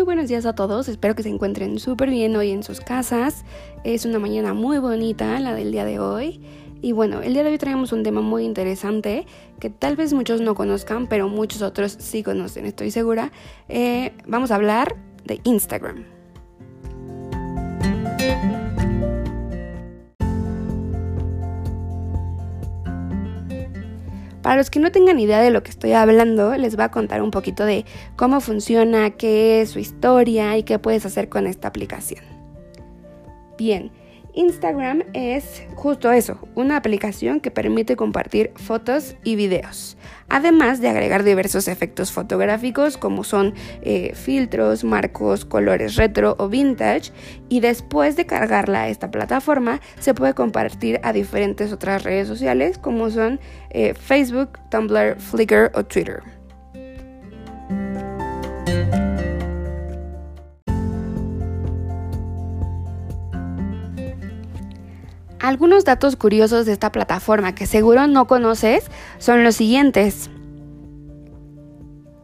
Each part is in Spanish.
Muy buenos días a todos, espero que se encuentren súper bien hoy en sus casas. Es una mañana muy bonita la del día de hoy. Y bueno, el día de hoy traemos un tema muy interesante que tal vez muchos no conozcan, pero muchos otros sí conocen, estoy segura. Eh, vamos a hablar de Instagram. Para los que no tengan idea de lo que estoy hablando, les voy a contar un poquito de cómo funciona, qué es su historia y qué puedes hacer con esta aplicación. Bien, Instagram es justo eso, una aplicación que permite compartir fotos y videos, además de agregar diversos efectos fotográficos como son eh, filtros, marcos, colores retro o vintage y después de cargarla a esta plataforma se puede compartir a diferentes otras redes sociales como son eh, Facebook, Tumblr, Flickr o Twitter. Algunos datos curiosos de esta plataforma que seguro no conoces son los siguientes.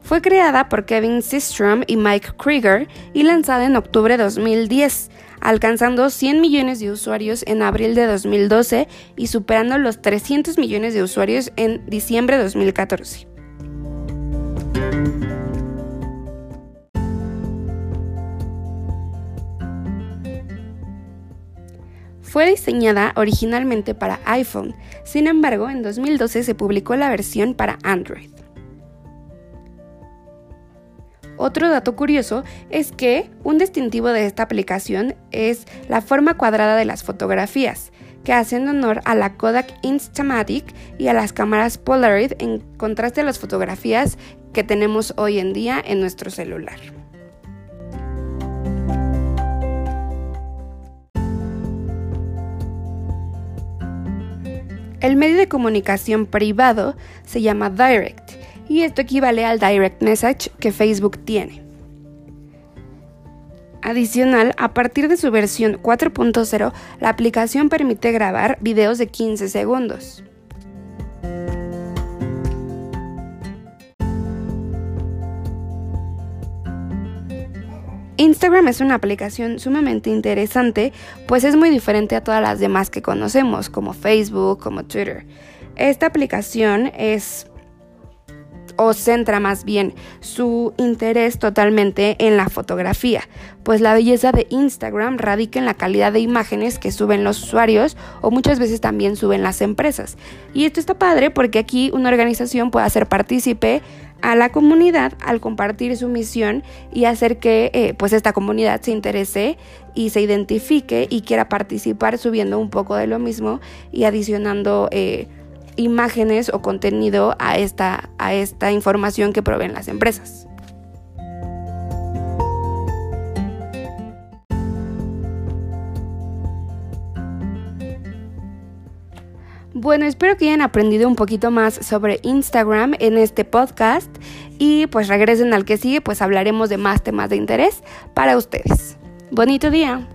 Fue creada por Kevin Systrom y Mike Krieger y lanzada en octubre de 2010, alcanzando 100 millones de usuarios en abril de 2012 y superando los 300 millones de usuarios en diciembre de 2014. Fue diseñada originalmente para iPhone, sin embargo en 2012 se publicó la versión para Android. Otro dato curioso es que un distintivo de esta aplicación es la forma cuadrada de las fotografías, que hacen honor a la Kodak Instamatic y a las cámaras Polaroid en contraste a las fotografías que tenemos hoy en día en nuestro celular. El medio de comunicación privado se llama Direct y esto equivale al Direct Message que Facebook tiene. Adicional, a partir de su versión 4.0, la aplicación permite grabar videos de 15 segundos. Instagram es una aplicación sumamente interesante, pues es muy diferente a todas las demás que conocemos, como Facebook, como Twitter. Esta aplicación es o centra más bien su interés totalmente en la fotografía, pues la belleza de Instagram radica en la calidad de imágenes que suben los usuarios o muchas veces también suben las empresas. Y esto está padre porque aquí una organización puede hacer partícipe a la comunidad al compartir su misión y hacer que eh, pues esta comunidad se interese y se identifique y quiera participar subiendo un poco de lo mismo y adicionando eh, imágenes o contenido a esta, a esta información que proveen las empresas. Bueno, espero que hayan aprendido un poquito más sobre Instagram en este podcast y pues regresen al que sigue, pues hablaremos de más temas de interés para ustedes. Bonito día.